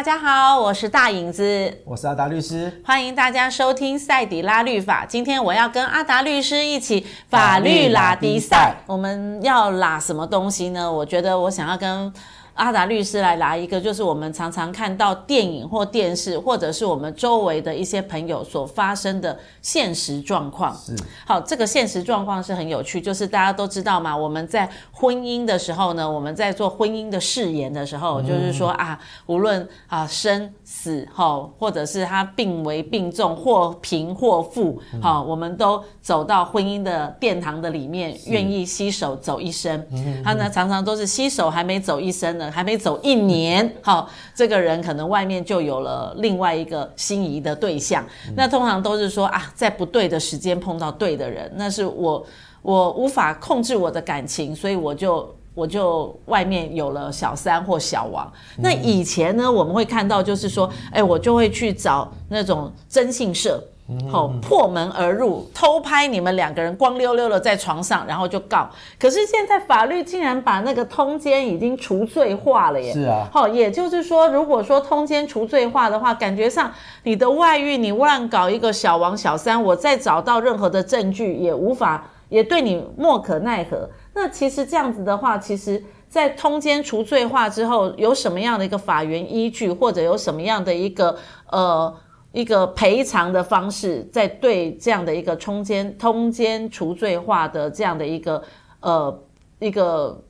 大家好，我是大影子，我是阿达律师，欢迎大家收听赛底拉律法。今天我要跟阿达律师一起法律拉迪赛，我们要拉什么东西呢？我觉得我想要跟。阿达律师来拿一个，就是我们常常看到电影或电视，或者是我们周围的一些朋友所发生的现实状况。是，好，这个现实状况是很有趣，就是大家都知道嘛，我们在婚姻的时候呢，我们在做婚姻的誓言的时候，嗯、就是说啊，无论啊生死哈，或者是他病危病重，或贫或富，好、嗯，我们都走到婚姻的殿堂的里面，愿意携手走一生。他呢，常常都是携手还没走一生呢。还没走一年，好，这个人可能外面就有了另外一个心仪的对象。那通常都是说啊，在不对的时间碰到对的人，那是我我无法控制我的感情，所以我就我就外面有了小三或小王。那以前呢，我们会看到就是说，哎，我就会去找那种征信社。好，破门而入，偷拍你们两个人光溜溜的在床上，然后就告。可是现在法律竟然把那个通奸已经除罪化了耶！是啊，好，也就是说，如果说通奸除罪化的话，感觉上你的外遇，你乱搞一个小王小三，我再找到任何的证据也无法，也对你莫可奈何。那其实这样子的话，其实在通奸除罪化之后，有什么样的一个法源依据，或者有什么样的一个呃？一个赔偿的方式，在对这样的一个通奸通奸除罪化的这样的一个呃一个，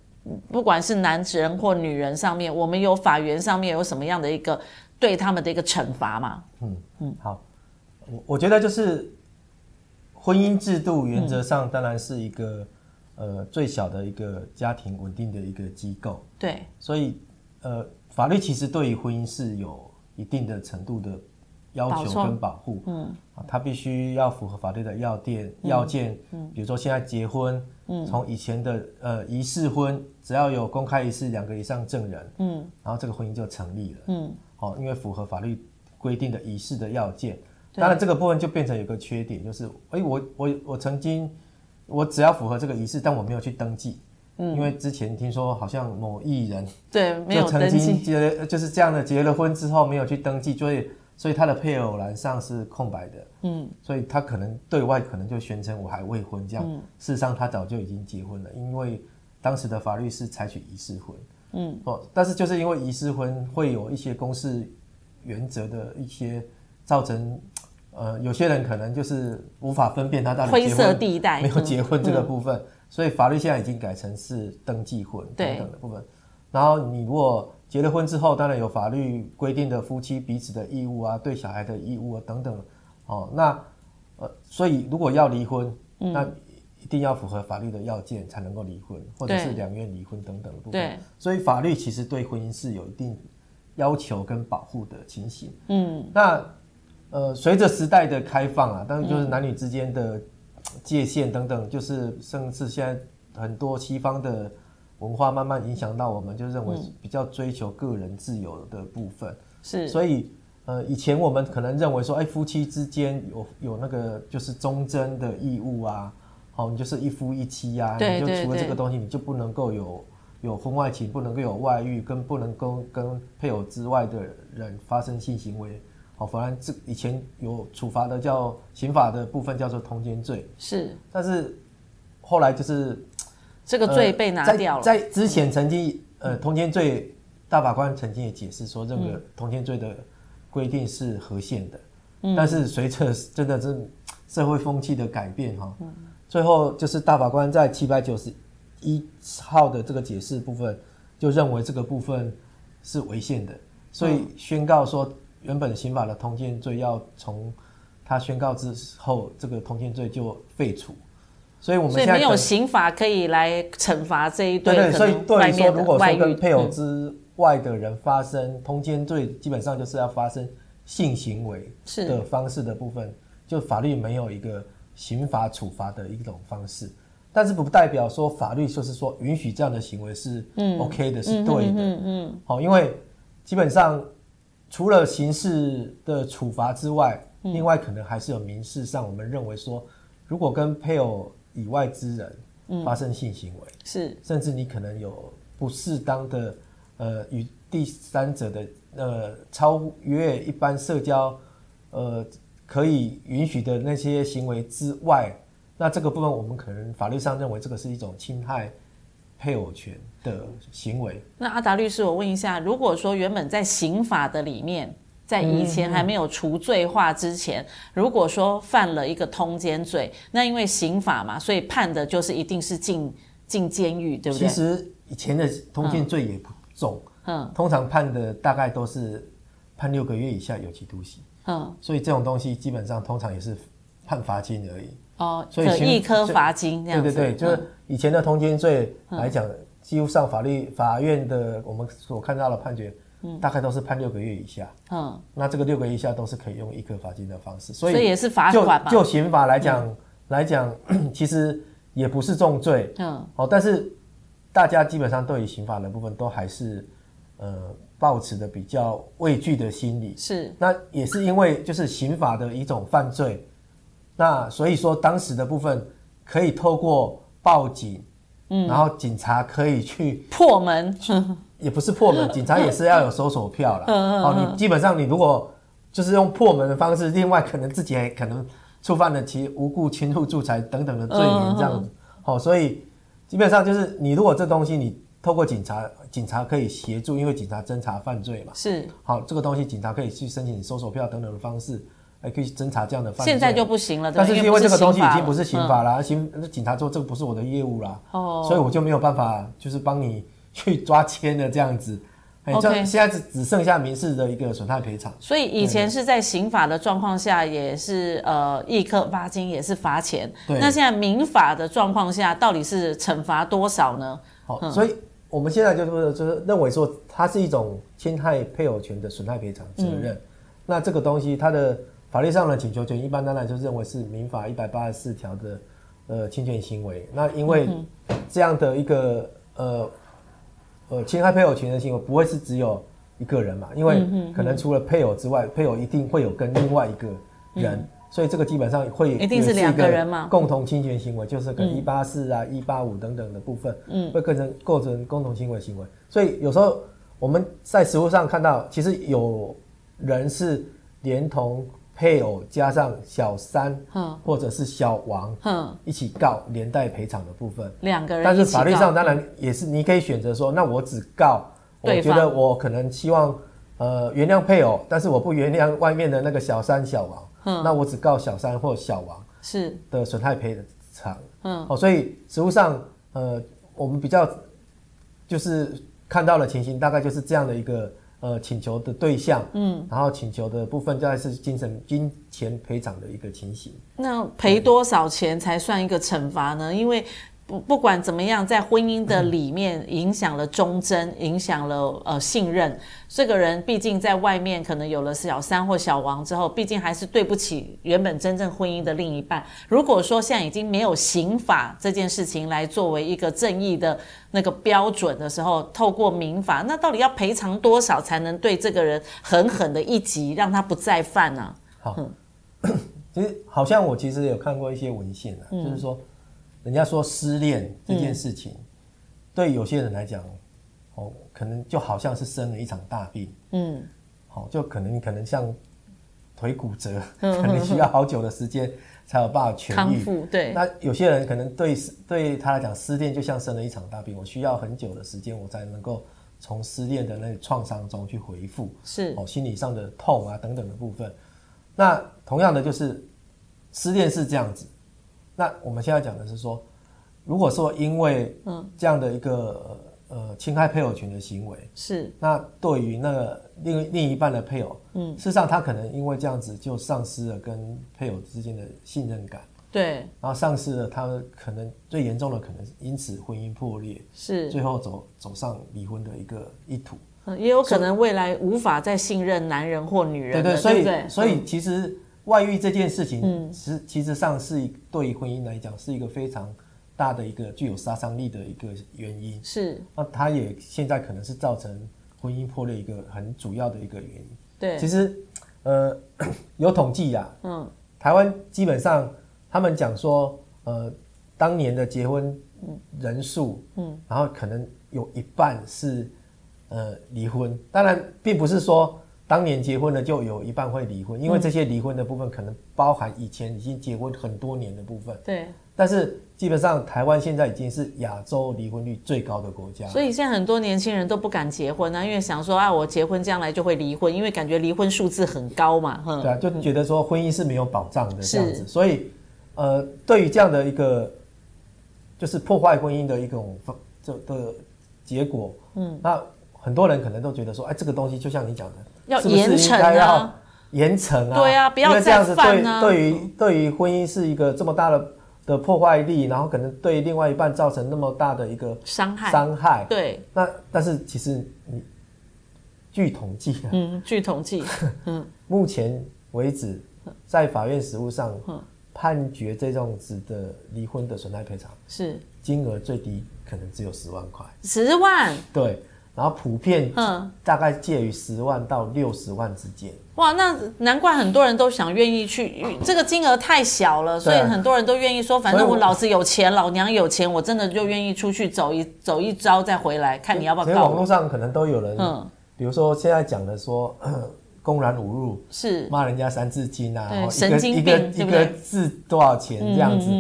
不管是男人或女人上面，我们有法源上面有什么样的一个对他们的一个惩罚吗？嗯嗯，好，我我觉得就是婚姻制度原则上当然是一个、嗯、呃最小的一个家庭稳定的一个机构，对，所以呃法律其实对于婚姻是有一定的程度的。要求跟保护，嗯，啊，他必须要符合法律的要件，要件，嗯，比如说现在结婚，嗯，从以前的呃仪式婚，只要有公开仪式，两个以上证人，嗯，然后这个婚姻就成立了，嗯，好，因为符合法律规定的仪式的要件，当然这个部分就变成有个缺点，就是，哎，我我我曾经，我只要符合这个仪式，但我没有去登记，嗯，因为之前听说好像某艺人，对，没有曾经结就是这样的结了婚之后没有去登记，就会。所以他的配偶栏上是空白的，嗯，所以他可能对外可能就宣称我还未婚这样，嗯，事实上他早就已经结婚了，因为当时的法律是采取仪式婚，嗯，哦，但是就是因为仪式婚会有一些公示原则的一些造成，呃，有些人可能就是无法分辨他到底灰色地带没有结婚这个部分，所以法律现在已经改成是登记婚等等的部分，然后你如果。结了婚之后，当然有法律规定的夫妻彼此的义务啊，对小孩的义务啊等等，哦，那呃，所以如果要离婚，嗯，那一定要符合法律的要件才能够离婚，或者是两院离婚等等的部分。对，所以法律其实对婚姻是有一定要求跟保护的情形。嗯，那呃，随着时代的开放啊，当然就是男女之间的界限等等，就是甚至现在很多西方的。文化慢慢影响到我们，就认为比较追求个人自由的部分。是，所以呃，以前我们可能认为说，哎，夫妻之间有有那个就是忠贞的义务啊，好，你就是一夫一妻啊，你就除了这个东西，你就不能够有有婚外情，不能够有外遇，跟不能够跟配偶之外的人发生性行为。好，反正这以前有处罚的叫刑法的部分叫做通奸罪。是，但是后来就是。这个罪被拿掉了。呃、在，在之前曾经，呃，通奸罪大法官曾经也解释说，这个通奸罪的规定是合宪的。嗯。但是随着真的是社会风气的改变，哈，嗯，最后就是大法官在七百九十一号的这个解释部分，就认为这个部分是违宪的，所以宣告说，原本刑法的通奸罪要从他宣告之后，这个通奸罪就废除。所以我们现在没有刑法可以来惩罚这一对。对对，所以对于说，如果说跟配偶之外的人发生通奸罪，基本上就是要发生性行为的方式的部分，就法律没有一个刑法处罚的一种方式。但是不代表说法律就是说允许这样的行为是 OK 的，是对的。嗯嗯。好，因为基本上除了刑事的处罚之外，另外可能还是有民事上，我们认为说，如果跟配偶以外之人发生性行为，嗯、是甚至你可能有不适当的呃与第三者的呃超越一般社交呃可以允许的那些行为之外，那这个部分我们可能法律上认为这个是一种侵害配偶权的行为。那阿达律师，我问一下，如果说原本在刑法的里面，在以前还没有除罪化之前，如果说犯了一个通奸罪，那因为刑法嘛，所以判的就是一定是进进监狱，对不对？其实以前的通奸罪也不重，嗯，通常判的大概都是判六个月以下有期徒刑，嗯，所以这种东西基本上通常也是判罚金而已。哦，所以一科罚金这样子。对对对，就是以前的通奸罪来讲，几乎上法律法院的我们所看到的判决，大概都是判六个月以下。嗯，那这个六个月以下都是可以用一科罚金的方式，所以也是罚款嘛。就刑法来讲来讲，其实也不是重罪。嗯，哦，但是大家基本上对于刑法的部分都还是呃抱持的比较畏惧的心理。是，那也是因为就是刑法的一种犯罪。那所以说，当时的部分可以透过报警，嗯，然后警察可以去破门，也不是破门，警察也是要有搜索票啦。哦，你基本上你如果就是用破门的方式，另外可能自己还可能触犯了其无故侵入住宅等等的罪名这样子。好，所以基本上就是你如果这东西你透过警察，警察可以协助，因为警察侦查犯罪嘛。是。好，这个东西警察可以去申请搜索票等等的方式。还可以侦查这样的犯罪，现在就不行了。但是因为这个东西已经不是刑法了，刑警察说这个不是我的业务啦，哦，所以我就没有办法，就是帮你去抓签的这样子。OK，现在只只剩下民事的一个损害赔偿。所以以前是在刑法的状况下，也是呃一科罚金，也是罚钱。对。那现在民法的状况下，到底是惩罚多少呢？好，所以我们现在就是就是认为说，它是一种侵害配偶权的损害赔偿责任。那这个东西它的。法律上的请求权，一般当然就认为是民法一百八十四条的呃侵权行为。那因为这样的一个呃呃侵害配偶权的行为，不会是只有一个人嘛？因为可能除了配偶之外，配偶一定会有跟另外一个人，所以这个基本上会一定是两个人嘛？共同侵权行为就是跟一八四啊、一八五等等的部分，嗯，会构成构成共同侵权行为。所以有时候我们在实物上看到，其实有人是连同。配偶加上小三，或者是小王，一起告连带赔偿的部分，两个人。但是法律上当然也是，你可以选择说，那我只告，我觉得我可能希望呃原谅配偶，但是我不原谅外面的那个小三小王，那我只告小三或小王是。的损害赔偿，嗯，哦，所以实务上呃我们比较就是看到的情形，大概就是这样的一个。呃，请求的对象，嗯，然后请求的部分，大概是精神金钱赔偿的一个情形。那赔多少钱才算一个惩罚呢？因为不不管怎么样，在婚姻的里面影响了忠贞，嗯、影响了呃信任。这个人毕竟在外面可能有了小三或小王之后，毕竟还是对不起原本真正婚姻的另一半。如果说现在已经没有刑法这件事情来作为一个正义的那个标准的时候，透过民法，那到底要赔偿多少才能对这个人狠狠的一击，让他不再犯呢？好，其实好像我其实有看过一些文献啊，嗯、就是说。人家说失恋这件事情，嗯、对有些人来讲，哦，可能就好像是生了一场大病，嗯，好，就可能你可能像腿骨折，嗯、可能需要好久的时间才有办法痊愈。对。那有些人可能对对他来讲，失恋就像生了一场大病，我需要很久的时间，我才能够从失恋的那创伤中去回复，是哦，心理上的痛啊等等的部分。那同样的就是失恋是这样子。那我们现在讲的是说，如果说因为这样的一个呃侵害配偶权的行为是，那对于那个另另一半的配偶，嗯，事实上他可能因为这样子就丧失了跟配偶之间的信任感，对，然后丧失了他可能最严重的可能因此婚姻破裂，是。最后走走上离婚的一个意图，也有可能未来无法再信任男人或女人，对对，所以所以其实。外遇这件事情，实其实上是对于婚姻来讲是一个非常大的一个具有杀伤力的一个原因。是，那它也现在可能是造成婚姻破裂一个很主要的一个原因。对，其实呃 有统计呀，嗯，台湾基本上他们讲说，呃，当年的结婚人数，嗯，然后可能有一半是呃离婚。当然，并不是说当年结婚的就有一半会离婚，因为这些离婚的部分可能包含以前已经结婚很多年的部分。对。但是基本上，台湾现在已经是亚洲离婚率最高的国家。所以现在很多年轻人都不敢结婚啊，因为想说啊，我结婚将来就会离婚，因为感觉离婚数字很高嘛。对啊，就觉得说婚姻是没有保障的这样子。所以，呃，对于这样的一个就是破坏婚姻的一种这的结果，嗯，那很多人可能都觉得说，哎，这个东西就像你讲的，要严惩啊，严惩啊，对啊，不要再犯啊。对对于对于婚姻是一个这么大的。的破坏力，然后可能对另外一半造成那么大的一个伤害。伤害，对。那但是其实你据统计，嗯，据统计，嗯，目前为止在法院实务上，判决这种子的离婚的损害赔偿是金额最低可能只有十万块，十万，对。然后普遍，嗯，大概介于十万到六十万之间。哇，那难怪很多人都想愿意去，这个金额太小了，所以很多人都愿意说，反正我老子有钱，老娘有钱，我真的就愿意出去走一走一遭再回来，看你要不要告。所以网络上可能都有人，嗯，比如说现在讲的说，公然侮辱，是骂人家三字经啊，对，神经病，一个一个字多少钱这样子，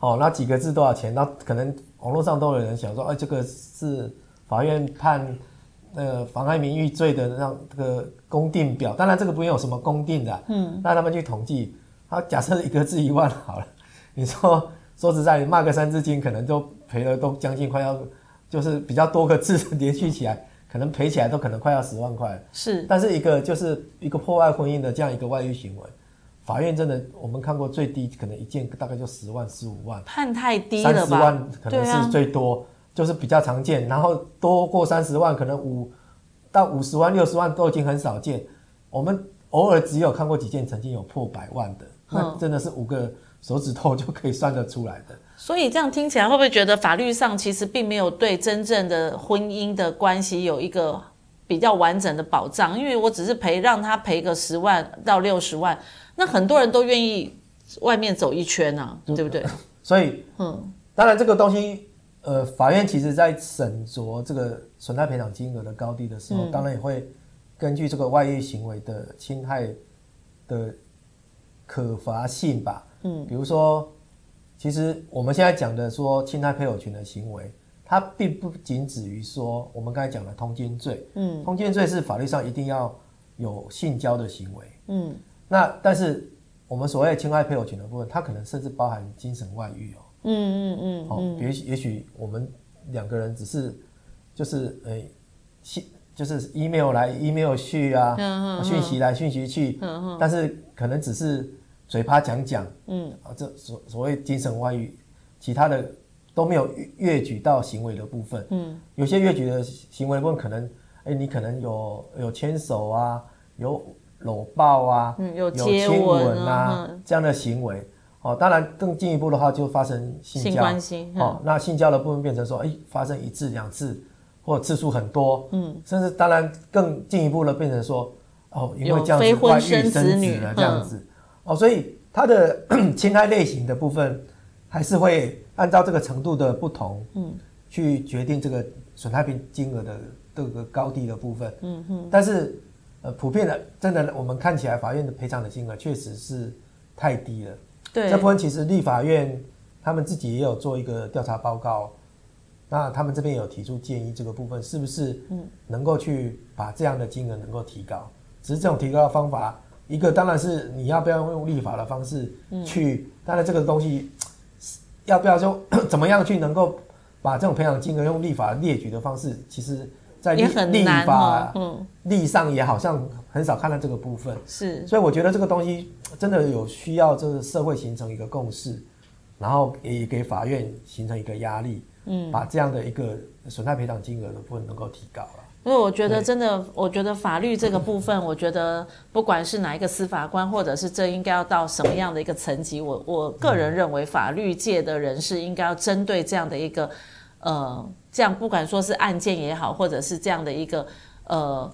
哦，那几个字多少钱？那可能网络上都有人想说，哎，这个是。法院判那个妨碍名誉罪的让这个公定表，当然这个不用有什么公定的，嗯，让他们去统计，好假设一个字一万好了，你说说实在，骂个三字经可能都赔了，都将近快要，就是比较多个字连续起来，可能赔起来都可能快要十万块。是，但是一个就是一个破坏婚姻的这样一个外遇行为，法院真的我们看过最低可能一件大概就十万十五万，判太低了吧？三十万可能是最多。就是比较常见，然后多过三十万，可能五到五十万、六十万都已经很少见。我们偶尔只有看过几件曾经有破百万的，那真的是五个手指头就可以算得出来的。所以这样听起来，会不会觉得法律上其实并没有对真正的婚姻的关系有一个比较完整的保障？因为我只是赔让他赔个十万到六十万，那很多人都愿意外面走一圈啊，对不对？所以，嗯，当然这个东西。呃，法院其实在审酌这个损害赔偿金额的高低的时候，嗯、当然也会根据这个外遇行为的侵害的可罚性吧。嗯，比如说，其实我们现在讲的说侵害配偶权的行为，它并不仅止于说我们刚才讲的通奸罪。嗯，通奸罪是法律上一定要有性交的行为。嗯，那但是我们所谓侵害配偶权的部分，它可能甚至包含精神外遇哦。嗯嗯嗯，好，也许也许我们两个人只是就是诶，信、欸、就是 email 来 email 去啊，讯、嗯、息来讯息去，嗯、但是可能只是嘴巴讲讲，嗯，啊，这所所谓精神外遇，其他的都没有越举到行为的部分，嗯，有些越举的行为的部分可能，哎、欸，你可能有有牵手啊，有搂抱啊，嗯，有亲吻啊，嗯、这样的行为。哦，当然更进一步的话，就发生性交。性关系。哦，那性交的部分变成说，哎，发生一次、两次，或者次数很多。嗯。甚至当然更进一步的变成说，哦，因为这样子外遇生子了这样子。哦，所以它的 侵害类型的部分，还是会按照这个程度的不同，嗯，去决定这个损害金金额的这个高低的部分。嗯哼。但是，呃，普遍的，真的我们看起来法院的赔偿的金额确实是太低了。对这部分其实立法院他们自己也有做一个调查报告，那他们这边有提出建议，这个部分是不是能够去把这样的金额能够提高？只是这种提高的方法，一个当然是你要不要用立法的方式去，当然这个东西要不要说 怎么样去能够把这种培养金额用立法列举的方式，其实在立立法立上也好像很少看到这个部分。是，所以我觉得这个东西。真的有需要，这个社会形成一个共识，然后也给法院形成一个压力，嗯，把这样的一个损害赔偿金额的部分能够提高了。因为我觉得真的，我觉得法律这个部分，我觉得不管是哪一个司法官，或者是这应该要到什么样的一个层级，我我个人认为，法律界的人士应该要针对这样的一个，呃，这样不管说是案件也好，或者是这样的一个，呃。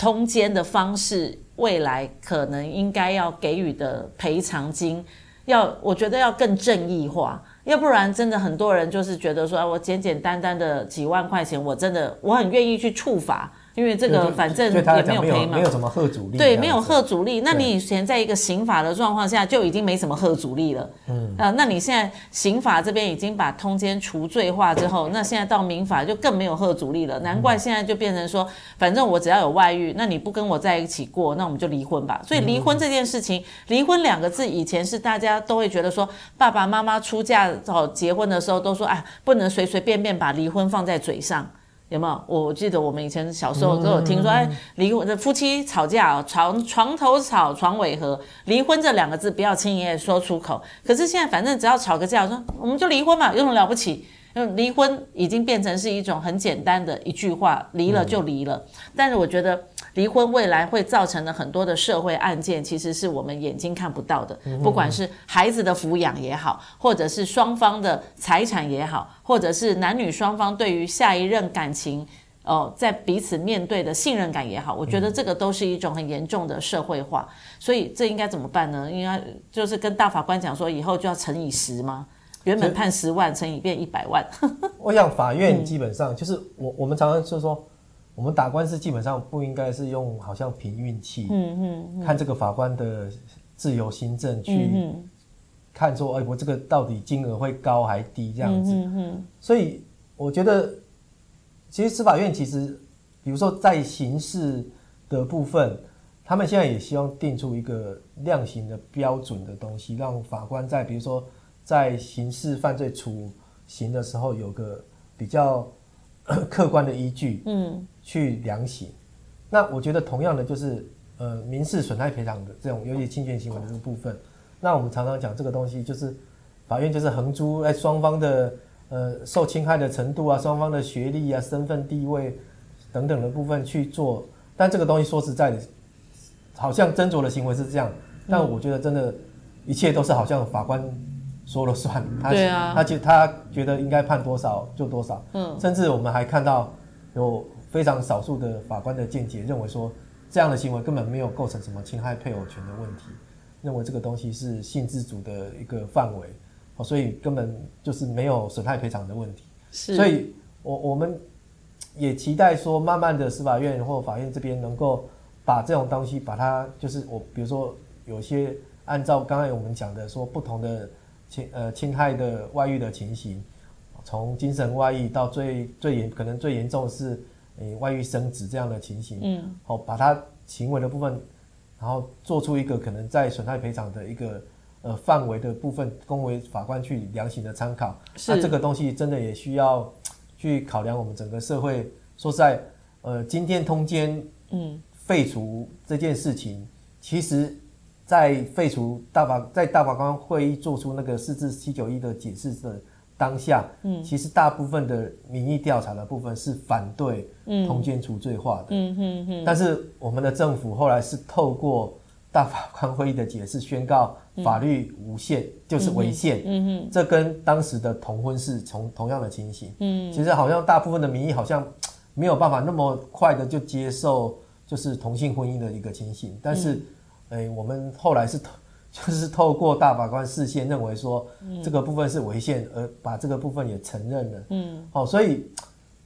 通奸的方式，未来可能应该要给予的赔偿金，要我觉得要更正义化，要不然真的很多人就是觉得说，我简简单单的几万块钱，我真的我很愿意去处罚。因为这个反正也没有赔嘛，没有什么吓阻力。对，没有贺阻力。那你以前在一个刑法的状况下就已经没什么贺阻力了。嗯啊，那你现在刑法这边已经把通奸除罪化之后，那现在到民法就更没有贺阻力了。难怪现在就变成说，反正我只要有外遇，那你不跟我在一起过，那我们就离婚吧。所以离婚这件事情，离婚两个字以前是大家都会觉得说，爸爸妈妈出嫁哦结婚的时候都说，哎，不能随随便便把离婚放在嘴上。有没有？我记得我们以前小时候都有听说，哎，离婚的夫妻吵架，床床头吵，床尾和，离婚这两个字不要轻易说出口。可是现在反正只要吵个架，说我们就离婚嘛，有什么了不起？嗯，离婚已经变成是一种很简单的一句话，离了就离了。嗯、但是我觉得离婚未来会造成的很多的社会案件，其实是我们眼睛看不到的。不管是孩子的抚养也好，或者是双方的财产也好，或者是男女双方对于下一任感情哦、呃，在彼此面对的信任感也好，我觉得这个都是一种很严重的社会化。所以这应该怎么办呢？应该就是跟大法官讲说，以后就要乘以十吗？原本判十万，乘以变一百万。我想法院基本上就是我我们常常就是说，我们打官司基本上不应该是用好像凭运气，嗯嗯，看这个法官的自由心证去看说，哎，我这个到底金额会高还低这样子。嗯嗯。所以我觉得，其实司法院其实，比如说在刑事的部分，他们现在也希望定出一个量刑的标准的东西，让法官在比如说。在刑事犯罪处刑的时候，有个比较 客观的依据，嗯，去量刑。那我觉得同样的就是，呃，民事损害赔偿的这种，尤其侵权行为的这个部分。那我们常常讲这个东西，就是法院就是横租哎双方的呃受侵害的程度啊，双方的学历啊、身份地位等等的部分去做。但这个东西说实在的，好像斟酌的行为是这样，但我觉得真的，一切都是好像法官。说了算，他对啊，他觉他觉得应该判多少就多少，嗯，甚至我们还看到有非常少数的法官的见解，认为说这样的行为根本没有构成什么侵害配偶权的问题，认为这个东西是性自主的一个范围，哦，所以根本就是没有损害赔偿的问题。是，所以我我们也期待说，慢慢的司法院或法院这边能够把这种东西，把它就是我比如说有些按照刚才我们讲的说不同的。侵呃侵害的外遇的情形，从精神外遇到最最严可能最严重的是，诶外遇生子这样的情形，嗯，好把他行为的部分，然后做出一个可能在损害赔偿的一个呃范围的部分，供为法官去量刑的参考。是。那这个东西真的也需要去考量我们整个社会。说实在，呃，今天通奸，嗯，废除这件事情，其实。在废除大法，在大法官会议做出那个四至七九一的解释的当下，嗯，其实大部分的民意调查的部分是反对通奸除罪化的，嗯嗯嗯。但是我们的政府后来是透过大法官会议的解释，宣告法律违宪，就是违宪，嗯哼。这跟当时的同婚是从同样的情形，嗯。其实好像大部分的民意好像没有办法那么快的就接受，就是同性婚姻的一个情形，但是。哎，我们后来是透，就是透过大法官视线，认为说这个部分是违宪，而把这个部分也承认了。嗯，好，所以，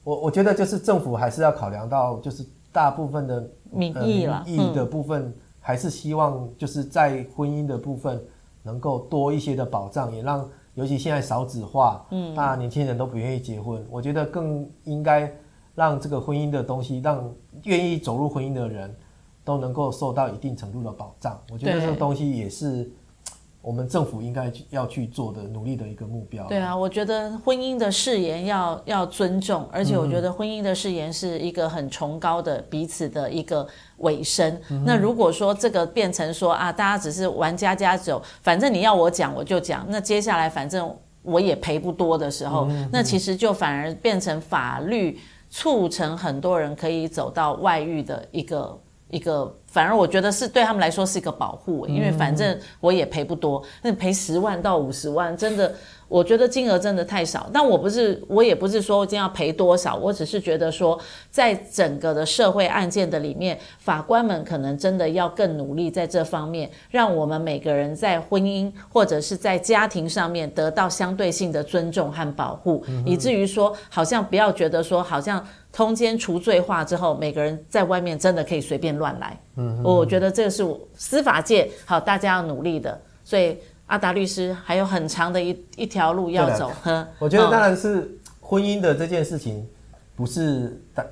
我我觉得就是政府还是要考量到，就是大部分的民意了，民意的部分还是希望就是在婚姻的部分能够多一些的保障，也让尤其现在少子化，嗯，大年轻人都不愿意结婚，我觉得更应该让这个婚姻的东西，让愿意走入婚姻的人。都能够受到一定程度的保障，我觉得这个东西也是我们政府应该要去做的努力的一个目标。对啊，我觉得婚姻的誓言要要尊重，而且我觉得婚姻的誓言是一个很崇高的彼此的一个尾声。嗯、那如果说这个变成说啊，大家只是玩家家酒，反正你要我讲我就讲，那接下来反正我也赔不多的时候，嗯、那其实就反而变成法律促成很多人可以走到外遇的一个。一个反而我觉得是对他们来说是一个保护，因为反正我也赔不多，那赔十万到五十万，真的。我觉得金额真的太少，但我不是，我也不是说我今天要赔多少，我只是觉得说，在整个的社会案件的里面，法官们可能真的要更努力在这方面，让我们每个人在婚姻或者是在家庭上面得到相对性的尊重和保护，嗯、以至于说，好像不要觉得说，好像通奸除罪化之后，每个人在外面真的可以随便乱来。嗯，我觉得这个是我司法界好大家要努力的，所以。阿达律师还有很长的一一条路要走。呵，我觉得当然是婚姻的这件事情，不是单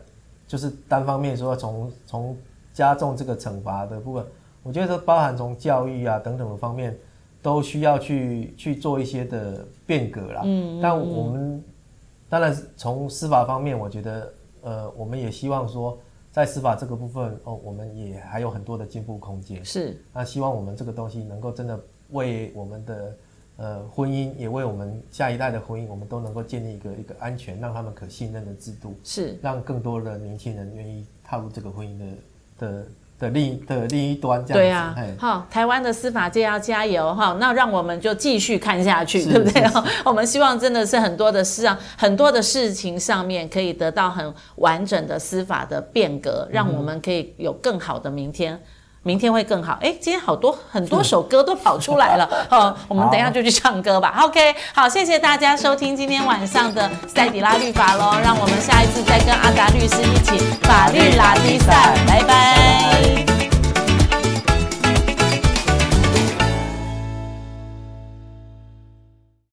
就是单方面说从从加重这个惩罚的部分，我觉得包含从教育啊等等的方面，都需要去去做一些的变革啦。嗯，但我们当然从司法方面，我觉得呃，我们也希望说，在司法这个部分哦，我们也还有很多的进步空间。是，那希望我们这个东西能够真的。为我们的呃婚姻，也为我们下一代的婚姻，我们都能够建立一个一个安全、让他们可信任的制度，是让更多的年轻人愿意踏入这个婚姻的的的另的另一端。这样子。对啊，好，台湾的司法界要加油哈！那让我们就继续看下去，对不对？我们希望真的是很多的事啊，很多的事情上面可以得到很完整的司法的变革，让我们可以有更好的明天。明天会更好。哎，今天好多很多首歌都跑出来了。哦，我们等一下就去唱歌吧。OK，好，谢谢大家收听今天晚上的塞底拉律法喽。让我们下一次再跟阿达律师一起法律拉力赛。拜拜。